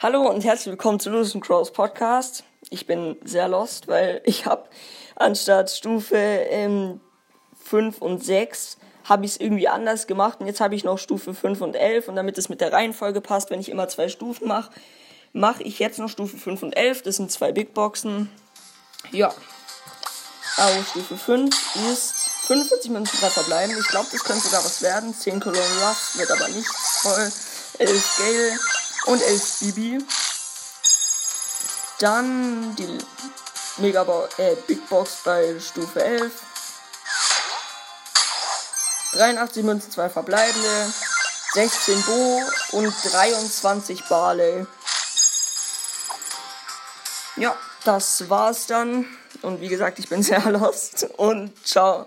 Hallo und herzlich willkommen zu Lewis Crows Podcast. Ich bin sehr lost, weil ich habe anstatt Stufe ähm, 5 und 6 habe ich es irgendwie anders gemacht und jetzt habe ich noch Stufe 5 und 11 und damit es mit der Reihenfolge passt, wenn ich immer zwei Stufen mache, mache ich jetzt noch Stufe 5 und 11. Das sind zwei Big Boxen. Ja. Aber Stufe 5 ist 45 Münzen 3 verbleiben. Ich glaube, das könnte sogar was werden. 10 Cologne Ruff wird aber nichts. Toll. 11 Gale und 11 Bibi. Dann die Mega äh, Big Box bei Stufe 11. 83 Münzen, 2 verbleibende. 16 Bo und 23 Barley. Ja, das war's dann. Und wie gesagt, ich bin sehr lost. Und ciao.